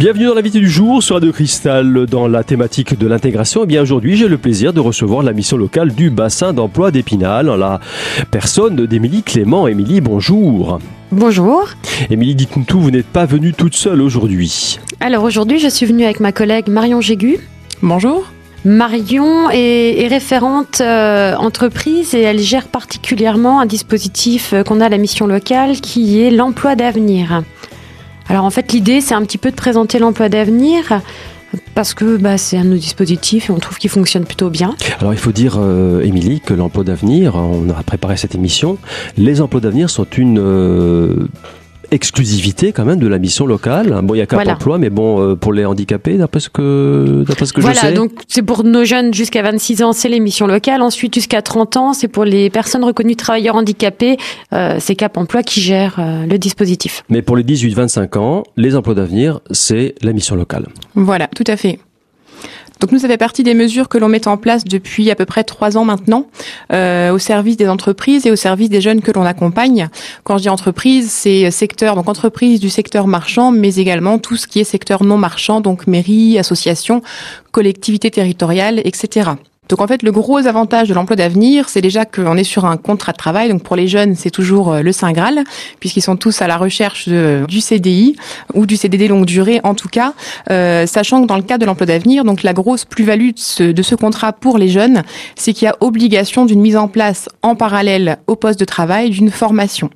Bienvenue dans l'invité du jour sur Radio Cristal dans la thématique de l'intégration. Et eh bien aujourd'hui, j'ai le plaisir de recevoir la mission locale du bassin d'emploi d'Épinal en la personne d'Émilie Clément. Émilie, bonjour. Bonjour. Émilie, dites-nous tout, vous n'êtes pas venue toute seule aujourd'hui. Alors aujourd'hui, je suis venue avec ma collègue Marion Jégu. Bonjour. Marion est, référente euh, entreprise et elle gère particulièrement un dispositif euh, qu'on a à la mission locale qui est l'emploi d'avenir. Alors en fait l'idée c'est un petit peu de présenter l'emploi d'avenir parce que bah, c'est un de nos dispositifs et on trouve qu'il fonctionne plutôt bien. Alors il faut dire, euh, Émilie, que l'emploi d'avenir, on a préparé cette émission, les emplois d'avenir sont une exclusivité quand même de la mission locale. Bon, il y a Cap emploi, mais bon, euh, pour les handicapés, d'après ce que, d'après ce que je sais. Voilà, donc c'est pour nos jeunes jusqu'à 26 ans, c'est les missions locales. Ensuite, jusqu'à 30 ans, c'est pour les personnes reconnues travailleurs handicapés. Euh, c'est Cap emploi qui gère euh, le dispositif. Mais pour les 18-25 ans, les emplois d'avenir, c'est la mission locale. Voilà, tout à fait. Donc nous, ça fait partie des mesures que l'on met en place depuis à peu près trois ans maintenant, euh, au service des entreprises et au service des jeunes que l'on accompagne. Quand je dis entreprise, c'est secteur, donc entreprise du secteur marchand, mais également tout ce qui est secteur non marchand, donc mairie, association, collectivité territoriale, etc. Donc en fait, le gros avantage de l'emploi d'avenir, c'est déjà qu'on est sur un contrat de travail. Donc pour les jeunes, c'est toujours euh, le Saint Graal, puisqu'ils sont tous à la recherche du CDI ou du CDD longue durée en tout cas. Euh, sachant que dans le cas de l'emploi d'avenir, donc la grosse plus-value de ce, de ce contrat pour les jeunes, c'est qu'il y a obligation d'une mise en place en parallèle au poste de travail d'une formation.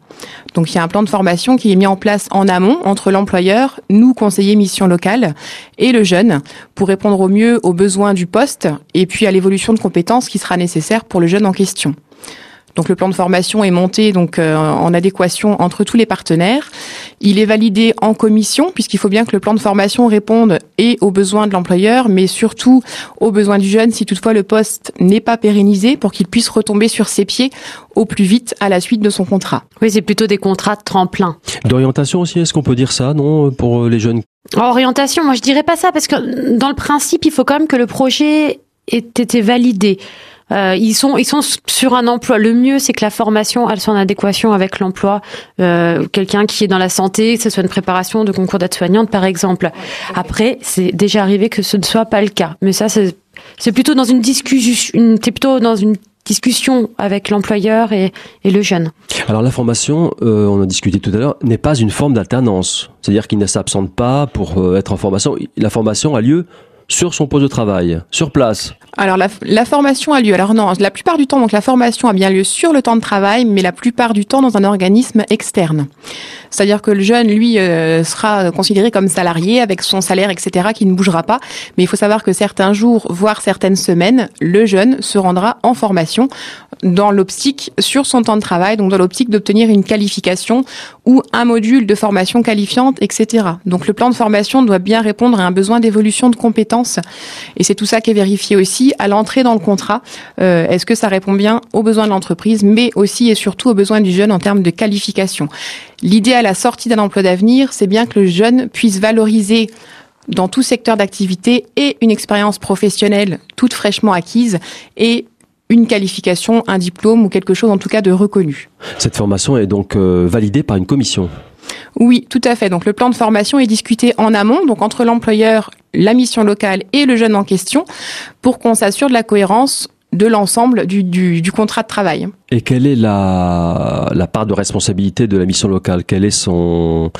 Donc il y a un plan de formation qui est mis en place en amont entre l'employeur, nous conseillers mission locale et le jeune pour répondre au mieux aux besoins du poste et puis à l'évolution de compétences qui sera nécessaire pour le jeune en question. Donc le plan de formation est monté donc euh, en adéquation entre tous les partenaires. Il est validé en commission puisqu'il faut bien que le plan de formation réponde et aux besoins de l'employeur, mais surtout aux besoins du jeune si toutefois le poste n'est pas pérennisé pour qu'il puisse retomber sur ses pieds au plus vite à la suite de son contrat. Oui, c'est plutôt des contrats de tremplin. D'orientation aussi, est-ce qu'on peut dire ça, non, pour les jeunes? Orientation, moi je dirais pas ça parce que dans le principe, il faut quand même que le projet été validé. Euh, ils sont ils sont sur un emploi. Le mieux, c'est que la formation elle soit en adéquation avec l'emploi. Euh, Quelqu'un qui est dans la santé, que ce soit une préparation de concours d'aide-soignante, par exemple. Après, c'est déjà arrivé que ce ne soit pas le cas. Mais ça, c'est plutôt dans une discussion. Plutôt dans une discussion avec l'employeur et, et, le jeune. Alors la formation, euh, on a discuté tout à l'heure, n'est pas une forme d'alternance. C'est-à-dire qu'il ne s'absente pas pour euh, être en formation. La formation a lieu sur son poste de travail, sur place alors la, formation a lieu. Alors non, la plupart du temps, donc la formation a bien lieu sur le temps de travail, mais la plupart du temps dans un organisme externe. C'est-à-dire que le jeune, lui, euh, sera considéré comme salarié avec son salaire, etc., qui ne bougera pas. Mais il faut savoir que certains jours, voire certaines semaines, le jeune se rendra en formation dans l'optique sur son temps de travail, donc dans l'optique d'obtenir une qualification ou un module de formation qualifiante, etc. Donc le plan de formation doit bien répondre à un besoin d'évolution de compétences. Et c'est tout ça qui est vérifié aussi à l'entrée dans le contrat. Euh, Est-ce que ça répond bien aux besoins de l'entreprise, mais aussi et surtout aux besoins du jeune en termes de qualification? L'idée à la sortie d'un emploi d'avenir, c'est bien que le jeune puisse valoriser dans tout secteur d'activité et une expérience professionnelle toute fraîchement acquise et une qualification, un diplôme ou quelque chose en tout cas de reconnu. Cette formation est donc euh, validée par une commission oui, tout à fait. Donc le plan de formation est discuté en amont, donc entre l'employeur, la mission locale et le jeune en question, pour qu'on s'assure de la cohérence de l'ensemble du, du, du, contrat de travail. Et quelle est la, la part de responsabilité de la mission locale? Quel est son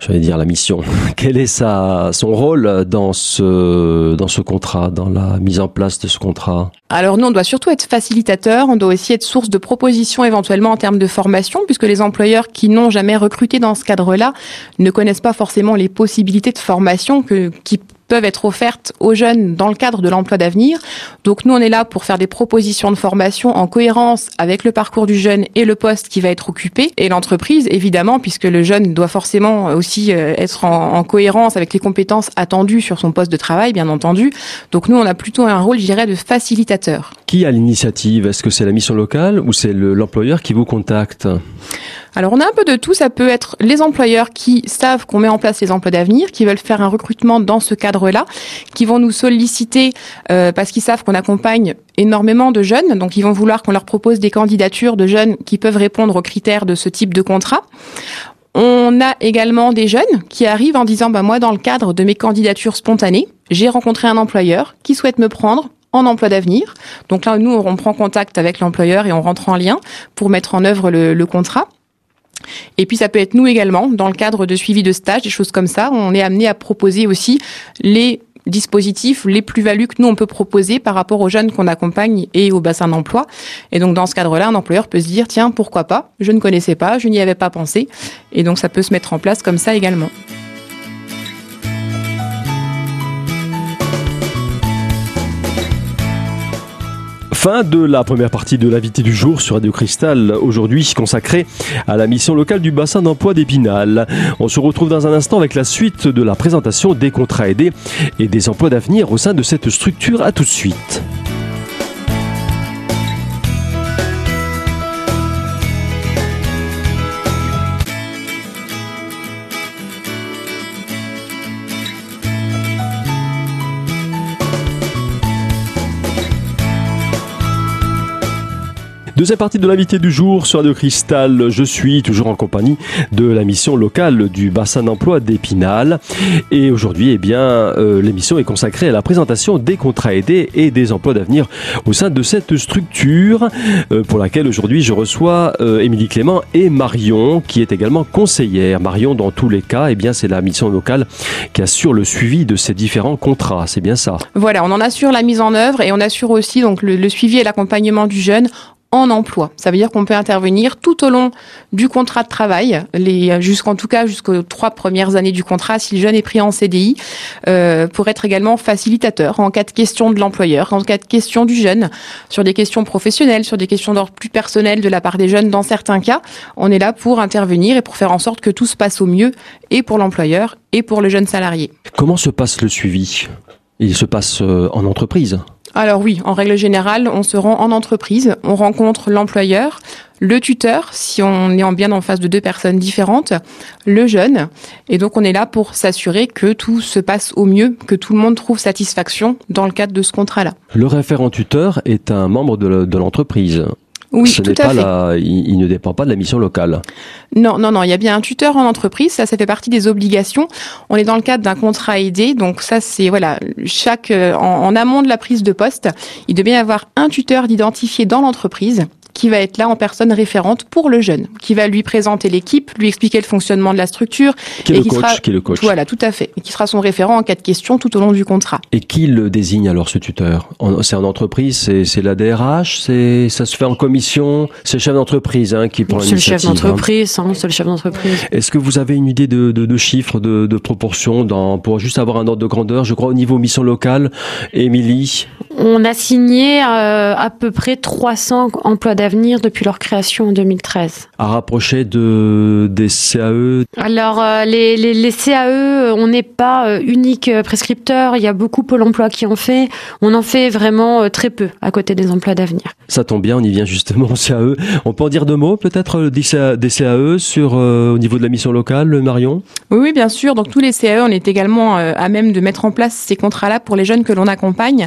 j'allais dire la mission. Quel est sa, son rôle dans ce, dans ce contrat, dans la mise en place de ce contrat? Alors nous, on doit surtout être facilitateur, on doit aussi être source de propositions éventuellement en termes de formation, puisque les employeurs qui n'ont jamais recruté dans ce cadre-là ne connaissent pas forcément les possibilités de formation que, qui peuvent être offertes aux jeunes dans le cadre de l'emploi d'avenir. Donc nous, on est là pour faire des propositions de formation en cohérence avec le parcours du jeune et le poste qui va être occupé. Et l'entreprise, évidemment, puisque le jeune doit forcément aussi euh, être en, cohérence avec les compétences attendues sur son poste de travail, bien entendu. Donc nous, on a plutôt un rôle, je dirais, de facilitateur. Qui a l'initiative? Est-ce que c'est la mission locale ou c'est l'employeur qui vous contacte? Alors on a un peu de tout, ça peut être les employeurs qui savent qu'on met en place les emplois d'avenir, qui veulent faire un recrutement dans ce cadre-là, qui vont nous solliciter euh, parce qu'ils savent qu'on accompagne énormément de jeunes, donc ils vont vouloir qu'on leur propose des candidatures de jeunes qui peuvent répondre aux critères de ce type de contrat. On a également des jeunes qui arrivent en disant bah moi dans le cadre de mes candidatures spontanées, j'ai rencontré un employeur qui souhaite me prendre en emploi d'avenir. Donc là, nous, on prend contact avec l'employeur et on rentre en lien pour mettre en œuvre le, le contrat. Et puis ça peut être nous également, dans le cadre de suivi de stage, des choses comme ça. On est amené à proposer aussi les dispositifs, les plus-values que nous on peut proposer par rapport aux jeunes qu'on accompagne et au bassin d'emploi. Et donc dans ce cadre-là, un employeur peut se dire tiens pourquoi pas, je ne connaissais pas, je n'y avais pas pensé, et donc ça peut se mettre en place comme ça également. Fin de la première partie de l'invité du jour sur Radio Cristal, aujourd'hui consacrée à la mission locale du bassin d'emploi d'Épinal. On se retrouve dans un instant avec la suite de la présentation des contrats aidés et des emplois d'avenir au sein de cette structure. À tout de suite. Deuxième partie de l'invité du jour sur Radio Cristal. Je suis toujours en compagnie de la mission locale du bassin d'emploi d'Épinal. Et aujourd'hui, eh bien, euh, l'émission est consacrée à la présentation des contrats aidés et des emplois d'avenir au sein de cette structure euh, pour laquelle aujourd'hui je reçois euh, Émilie Clément et Marion qui est également conseillère. Marion, dans tous les cas, eh bien, c'est la mission locale qui assure le suivi de ces différents contrats. C'est bien ça? Voilà, on en assure la mise en œuvre et on assure aussi donc le suivi et l'accompagnement du jeune en emploi. Ça veut dire qu'on peut intervenir tout au long du contrat de travail, jusqu'en tout cas jusqu'aux trois premières années du contrat, si le jeune est pris en CDI, euh, pour être également facilitateur en cas de question de l'employeur, en cas de question du jeune, sur des questions professionnelles, sur des questions d'ordre plus personnel de la part des jeunes. Dans certains cas, on est là pour intervenir et pour faire en sorte que tout se passe au mieux, et pour l'employeur et pour le jeune salarié. Comment se passe le suivi? Il se passe euh, en entreprise? Alors oui, en règle générale, on se rend en entreprise, on rencontre l'employeur, le tuteur, si on est en bien en face de deux personnes différentes, le jeune, et donc on est là pour s'assurer que tout se passe au mieux, que tout le monde trouve satisfaction dans le cadre de ce contrat-là. Le référent tuteur est un membre de l'entreprise. Oui, Ce tout à fait. La, il, ne dépend pas de la mission locale. Non, non, non. Il y a bien un tuteur en entreprise. Ça, ça fait partie des obligations. On est dans le cadre d'un contrat aidé. Donc ça, c'est voilà, chaque en, en, amont de la prise de poste, il doit bien y avoir un tuteur d'identifié dans l'entreprise qui va être là en personne référente pour le jeune, qui va lui présenter l'équipe, lui expliquer le fonctionnement de la structure. Qui est, le, qui coach, sera, qui est le coach Voilà, tout à fait. Et qui sera son référent en cas de question tout au long du contrat. Et qui le désigne alors ce tuteur? C'est en entreprise, c'est la DRH, c'est ça se fait en commission, c'est le chef d'entreprise hein, qui prend l'initiative. C'est le chef d'entreprise, hein. c'est le chef d'entreprise. Est-ce que vous avez une idée de, de, de chiffres, de, de proportions dans, pour juste avoir un ordre de grandeur Je crois au niveau mission locale, Émilie? On a signé euh, à peu près 300 emplois d'avenir depuis leur création en 2013. À rapprocher de des CAE Alors euh, les, les, les, CAE, on n'est pas euh, unique prescripteur. Il y a beaucoup Pôle Emploi qui en fait. On en fait vraiment euh, très peu à côté des emplois d'avenir. Ça tombe bien, on y vient justement au CAE. On peut en dire deux mots peut-être des CAE, sur au niveau de la mission locale, Marion? Oui, oui, bien sûr. Donc tous les CAE, on est également à même de mettre en place ces contrats-là pour les jeunes que l'on accompagne.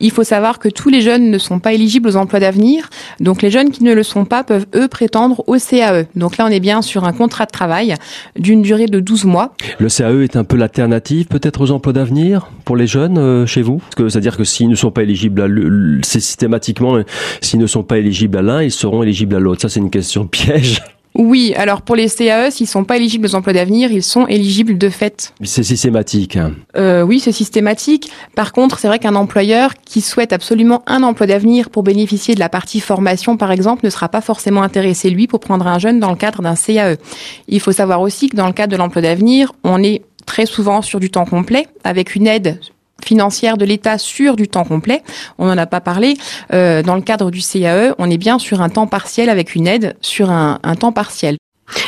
Il faut savoir que tous les jeunes ne sont pas éligibles aux emplois d'avenir. Donc les jeunes qui ne le sont pas peuvent eux prétendre au CAE. Donc là, on est bien sur un contrat de travail d'une durée de 12 mois. Le CAE est un peu l'alternative peut-être aux emplois d'avenir pour les jeunes euh, chez vous? C'est-à-dire que s'ils ne sont pas éligibles à c'est systématiquement s'ils ne sont pas éligibles à l'un, ils seront éligibles à l'autre. Ça c'est une question piège. Oui, alors pour les CAE, s'ils sont pas éligibles aux emplois d'avenir, ils sont éligibles de fait. C'est systématique. Euh, oui, c'est systématique. Par contre, c'est vrai qu'un employeur qui souhaite absolument un emploi d'avenir pour bénéficier de la partie formation, par exemple, ne sera pas forcément intéressé, lui, pour prendre un jeune dans le cadre d'un CAE. Il faut savoir aussi que dans le cadre de l'emploi d'avenir, on est très souvent sur du temps complet, avec une aide financière de l'État sur du temps complet. On n'en a pas parlé. Euh, dans le cadre du CAE, on est bien sur un temps partiel avec une aide sur un, un temps partiel.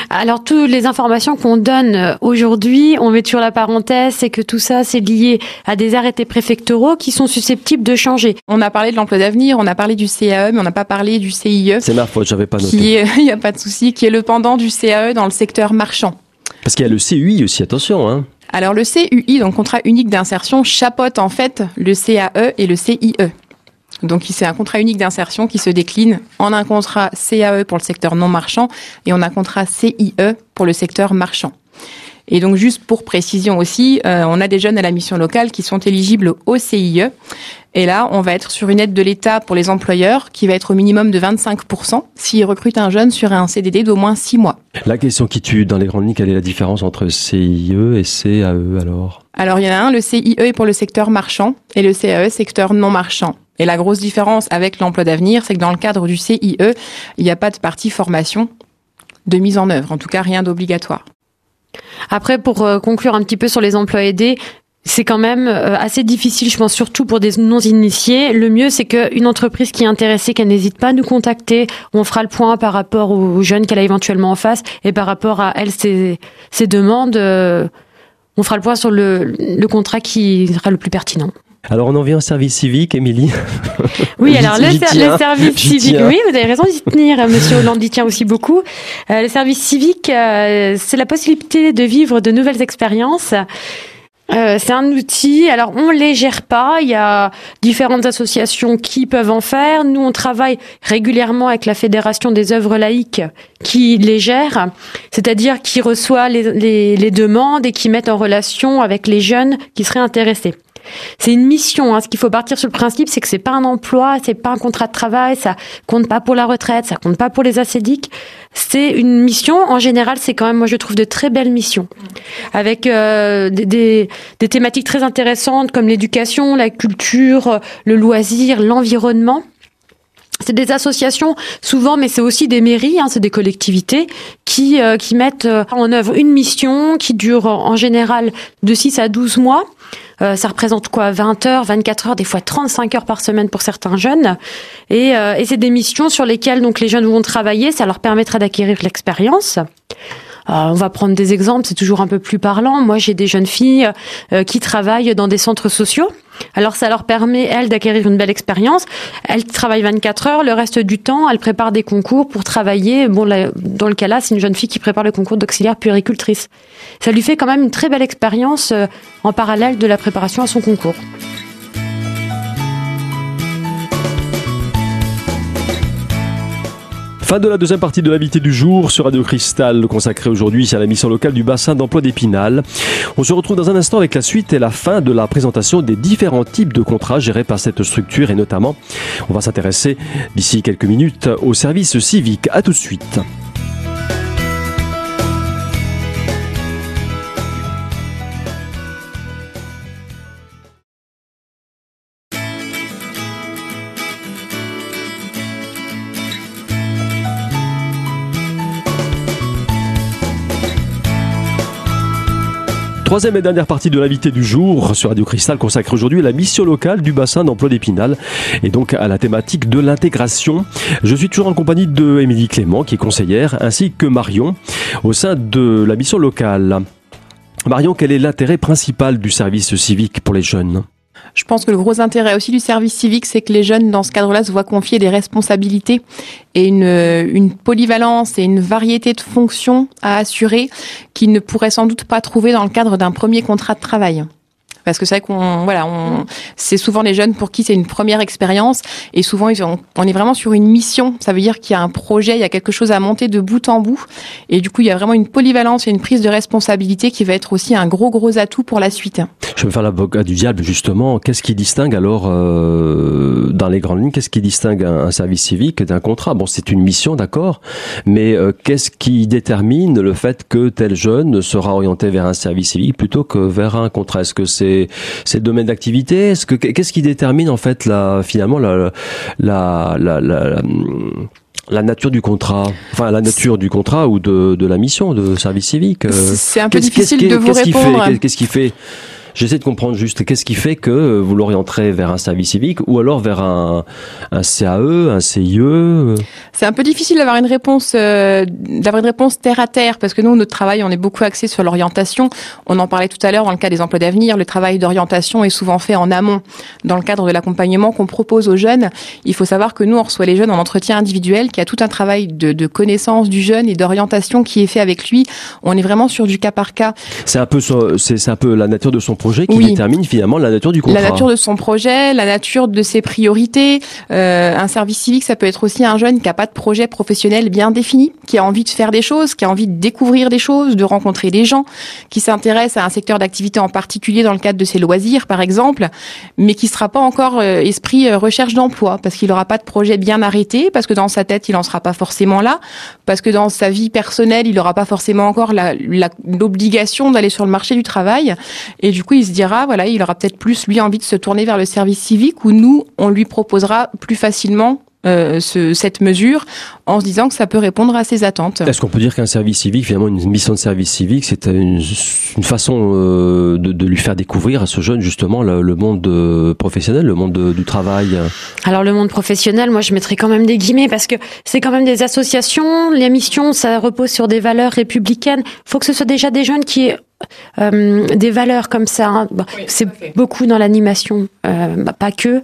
Alors toutes les informations qu'on donne aujourd'hui, on met sur la parenthèse, c'est que tout ça c'est lié à des arrêtés préfectoraux qui sont susceptibles de changer. On a parlé de l'emploi d'avenir, on a parlé du CAE, mais on n'a pas parlé du CIE. C'est ma faute, j'avais pas noté. Il n'y a pas de souci, qui est le pendant du CAE dans le secteur marchand. Parce qu'il y a le CUI aussi, attention. Hein. Alors le CUI, donc contrat unique d'insertion, chapeaute en fait le CAE et le CIE. Donc c'est un contrat unique d'insertion qui se décline en un contrat CAE pour le secteur non marchand et en un contrat CIE pour le secteur marchand. Et donc juste pour précision aussi, euh, on a des jeunes à la mission locale qui sont éligibles au CIE. Et là, on va être sur une aide de l'État pour les employeurs qui va être au minimum de 25% s'ils recrutent un jeune sur un CDD d'au moins 6 mois. La question qui tue dans les grandes lignes, quelle est la différence entre CIE et CAE alors? Alors il y en a un, le CIE est pour le secteur marchand et le CAE secteur non marchand. Et la grosse différence avec l'emploi d'avenir, c'est que dans le cadre du CIE, il n'y a pas de partie formation de mise en œuvre, en tout cas rien d'obligatoire. Après, pour euh, conclure un petit peu sur les emplois aidés, c'est quand même euh, assez difficile, je pense, surtout pour des non-initiés. Le mieux, c'est qu'une entreprise qui est intéressée, qu'elle n'hésite pas à nous contacter. On fera le point par rapport aux jeunes qu'elle a éventuellement en face et par rapport à elle, ses, demandes. Euh, on fera le point sur le contrat qui sera le plus pertinent. Alors on en vient au service civique, Émilie. Oui, alors le, service civique, oui, vous avez raison d'y tenir, Monsieur Hollande y tient aussi beaucoup. Euh, le service civique, euh, c'est la possibilité de vivre de nouvelles expériences. Euh, c'est un outil. Alors on les gère pas. Il y a différentes associations qui peuvent en faire. Nous on travaille régulièrement avec la fédération des œuvres laïques qui les gère, c'est-à-dire qui reçoit les, les demandes et qui met en relation avec les jeunes qui seraient intéressés. C'est une mission. Hein. Ce qu'il faut partir sur le principe, c'est que c'est pas un emploi, c'est pas un contrat de travail, ça compte pas pour la retraite, ça compte pas pour les acédiques. C'est une mission. En général, c'est quand même, moi, je trouve de très belles missions, avec euh, des, des, thématiques très intéressantes comme l'éducation, la culture, le loisir, l'environnement. C'est des associations souvent, mais c'est aussi des mairies, hein, c'est des collectivités qui, euh, qui mettent euh, en œuvre une mission qui dure en général de 6 à 12 mois euh, ça représente quoi 20 heures, 24 heures, des fois 35 heures par semaine pour certains jeunes. Et, euh, et c'est des missions sur lesquelles donc les jeunes vont travailler. Ça leur permettra d'acquérir l'expérience. Euh, on va prendre des exemples, c'est toujours un peu plus parlant. Moi, j'ai des jeunes filles euh, qui travaillent dans des centres sociaux. Alors ça leur permet, elles, d'acquérir une belle expérience. Elles travaillent 24 heures, le reste du temps, elles préparent des concours pour travailler. Bon, dans le cas là, c'est une jeune fille qui prépare le concours d'auxiliaire puéricultrice. Ça lui fait quand même une très belle expérience euh, en parallèle de la préparation à son concours. Fin de la deuxième partie de l'invité du jour sur Radio Cristal, consacrée aujourd'hui à la mission locale du bassin d'emploi d'Épinal. On se retrouve dans un instant avec la suite et la fin de la présentation des différents types de contrats gérés par cette structure et notamment, on va s'intéresser d'ici quelques minutes au service civique. À tout de suite. Troisième et dernière partie de l'invité du jour sur Radio Cristal consacrée aujourd'hui à la mission locale du bassin d'emploi d'Épinal et donc à la thématique de l'intégration. Je suis toujours en compagnie de Émilie Clément qui est conseillère ainsi que Marion au sein de la mission locale. Marion, quel est l'intérêt principal du service civique pour les jeunes? Je pense que le gros intérêt aussi du service civique, c'est que les jeunes, dans ce cadre-là, se voient confier des responsabilités et une, une polyvalence et une variété de fonctions à assurer qu'ils ne pourraient sans doute pas trouver dans le cadre d'un premier contrat de travail parce que c'est vrai qu'on voilà, on c'est souvent les jeunes pour qui c'est une première expérience et souvent ils ont, on est vraiment sur une mission. Ça veut dire qu'il y a un projet, il y a quelque chose à monter de bout en bout et du coup il y a vraiment une polyvalence et une prise de responsabilité qui va être aussi un gros gros atout pour la suite. Je vais faire l'avocat du diable justement. Qu'est-ce qui distingue alors euh, dans les grandes lignes? Qu'est-ce qui distingue un, service civique d'un contrat? Bon, c'est une mission, d'accord, mais euh, qu'est-ce qui détermine le fait que tel jeune sera orienté vers un service civique plutôt que vers un contrat? Est-ce que c'est c'est le domaine d'activité Est-ce que qu'est-ce qui détermine en fait la finalement la la la, la, nature du contrat, enfin la nature du contrat ou de, de la mission de service civique. Euh, c'est un peu difficile de vous répondre. Qu'est-ce qui fait J'essaie de comprendre juste qu'est-ce qui fait que vous l'orienterez vers un service civique ou alors vers un, un CAE, un CIE. C'est un peu difficile d'avoir une réponse, euh, d'avoir une réponse terre à terre parce que nous, notre travail, on est beaucoup axé sur l'orientation. On en parlait tout à l'heure dans le cas des emplois d'avenir. Le travail d'orientation est souvent fait en amont dans le cadre de l'accompagnement qu'on propose aux jeunes. Il faut savoir que nous, on reçoit les jeunes en entretien individuel, qui a tout un travail de, de connaissance du jeune et d'orientation qui est fait avec lui. On est vraiment sur du cas par cas. C'est un peu, c'est un peu la nature de son projet qui détermine finalement la nature du contrat. La nature de son projet, la nature de ses priorités. Euh, un service civique, ça peut être aussi un jeune qui a pas de projet professionnel bien défini, qui a envie de faire des choses, qui a envie de découvrir des choses, de rencontrer des gens, qui s'intéresse à un secteur d'activité en particulier dans le cadre de ses loisirs, par exemple, mais qui sera pas encore euh, esprit euh, recherche d'emploi parce qu'il n'aura pas de projet bien arrêté, parce que dans sa tête, il en sera pas forcément là, parce que dans sa vie personnelle, il n'aura pas forcément encore l'obligation d'aller sur le marché du travail. Et du coup, il se dira, voilà, il aura peut-être plus, lui, envie de se tourner vers le service civique où nous, on lui proposera plus facilement euh, ce, cette mesure en se disant que ça peut répondre à ses attentes. Est-ce qu'on peut dire qu'un service civique, finalement, une mission de service civique, c'est une, une, façon euh, de, de, lui faire découvrir à ce jeune justement le, le monde euh, professionnel, le monde du travail? Alors le monde professionnel, moi je mettrais quand même des guillemets parce que c'est quand même des associations, les missions, ça repose sur des valeurs républicaines. Il faut que ce soit déjà des jeunes qui aient euh, des valeurs comme ça. Hein. c'est beaucoup dans l'animation, euh, bah, pas que.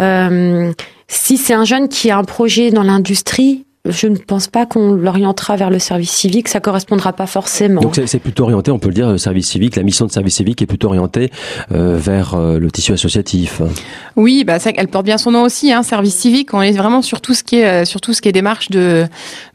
Euh, si c'est un jeune qui a un projet dans l'industrie, je ne pense pas qu'on l'orientera vers le service civique, ça correspondra pas forcément. Donc c'est plutôt orienté, on peut le dire, le service civique, la mission de service civique est plutôt orientée euh, vers euh, le tissu associatif. Oui, bah ça, elle porte bien son nom aussi, hein, service civique. On est vraiment sur tout ce qui est, euh, sur tout ce qui est démarche de,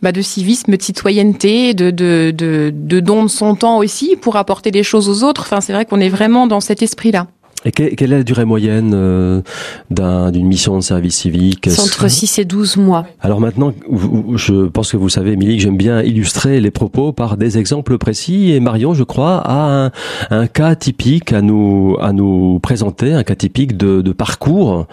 bah, de civisme, de citoyenneté, de, de, de, de don de son temps aussi pour apporter des choses aux autres. Enfin, c'est vrai qu'on est vraiment dans cet esprit-là. Et quelle est la durée moyenne euh, d'une mission de service civique? Entre 6 et 12 mois. Alors maintenant, je pense que vous savez, Émilie, que j'aime bien illustrer les propos par des exemples précis. Et Marion, je crois, a un, un cas typique à nous, à nous présenter, un cas typique de, de parcours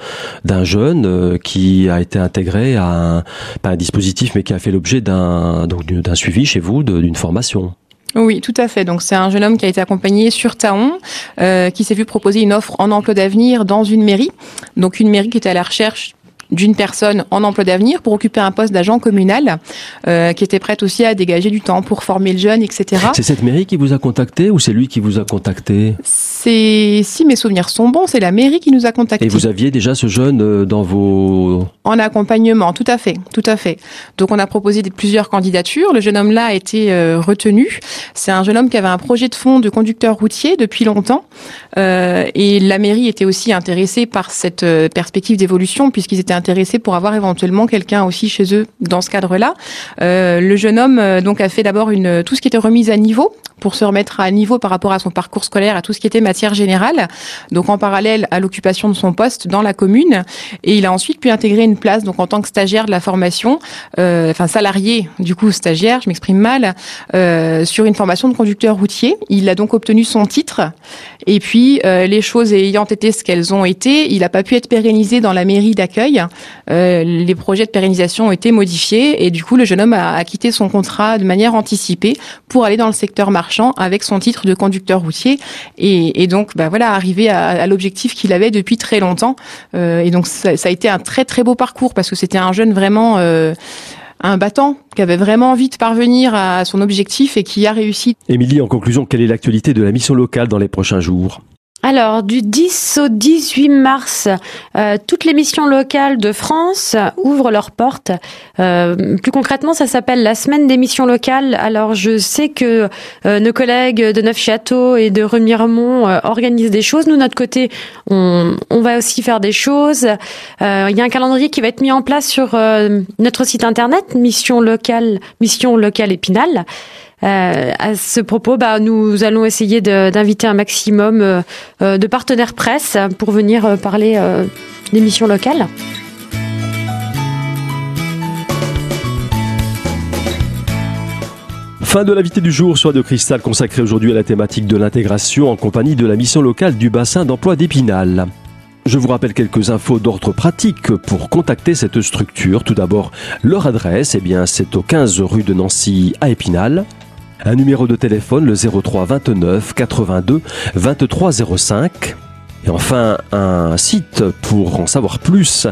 d'un jeune euh, qui a été intégré à un, pas un dispositif, mais qui a fait l'objet d'un suivi chez vous, d'une formation. Oui, tout à fait. Donc c'est un jeune homme qui a été accompagné sur Taon, euh, qui s'est vu proposer une offre en emploi d'avenir dans une mairie. Donc une mairie qui était à la recherche d'une personne en emploi d'avenir pour occuper un poste d'agent communal, euh, qui était prête aussi à dégager du temps pour former le jeune, etc. C'est cette mairie qui vous a contacté ou c'est lui qui vous a contacté? C'est si mes souvenirs sont bons, c'est la mairie qui nous a contacté. Et vous aviez déjà ce jeune euh, dans vos en accompagnement, tout à fait, tout à fait. Donc on a proposé plusieurs candidatures. Le jeune homme-là a été euh, retenu. C'est un jeune homme qui avait un projet de fonds de conducteur routier depuis longtemps, euh, et la mairie était aussi intéressée par cette euh, perspective d'évolution puisqu'ils étaient intéressés pour avoir éventuellement quelqu'un aussi chez eux dans ce cadre-là. Euh, le jeune homme euh, donc a fait d'abord une tout ce qui était remise à niveau pour se remettre à niveau par rapport à son parcours scolaire, à tout ce qui était matière générale. Donc en parallèle à l'occupation de son poste dans la commune, et il a ensuite pu intégrer une place donc en tant que stagiaire de la formation, euh, enfin salarié du coup stagiaire, je m'exprime mal, euh, sur une formation de conducteur routier. Il a donc obtenu son titre, et puis euh, les choses ayant été ce qu'elles ont été, il n'a pas pu être pérennisé dans la mairie d'accueil. Euh, les projets de pérennisation ont été modifiés et du coup le jeune homme a, quitté son contrat de manière anticipée pour aller dans le secteur marchand avec son titre de conducteur routier et, donc bah voilà arriver à, l'objectif qu'il avait depuis très longtemps. Euh, et donc ça, ça, a été un très très beau parcours parce que c'était un jeune vraiment euh, un battant qui avait vraiment envie de parvenir à son objectif et qui a réussi. Émilie, en conclusion, quelle est l'actualité de la mission locale dans les prochains jours? Alors, du 10 au 18 mars, euh, toutes les missions locales de France ouvrent leurs portes. Euh, plus concrètement, ça s'appelle la semaine des missions locales. Alors, je sais que euh, nos collègues de Neufchâteau et de Remiremont organisent des choses. Nous, notre côté, on, on va aussi faire des choses. Il y a un calendrier qui va être mis en place sur notre site internet, mission locale, mission locale Épinal. Euh, à ce propos, bah, nous allons essayer d'inviter un maximum euh, de partenaires presse pour venir euh, parler des missions locales. Fin de l'invité du jour sur de Cristal consacré aujourd'hui à la thématique de l'intégration en compagnie de la mission locale du bassin d'emploi d'Épinal. Je vous rappelle quelques infos d'ordre pratique pour contacter cette structure. Tout d'abord, leur adresse, eh bien, c'est au 15 rue de Nancy à Épinal un numéro de téléphone, le 03 29 82 23 05. Et enfin, un site pour en savoir plus,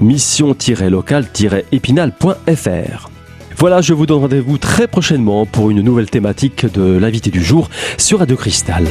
mission-local-épinal.fr. Voilà, je vous donne rendez-vous très prochainement pour une nouvelle thématique de l'invité du jour sur Radio Cristal.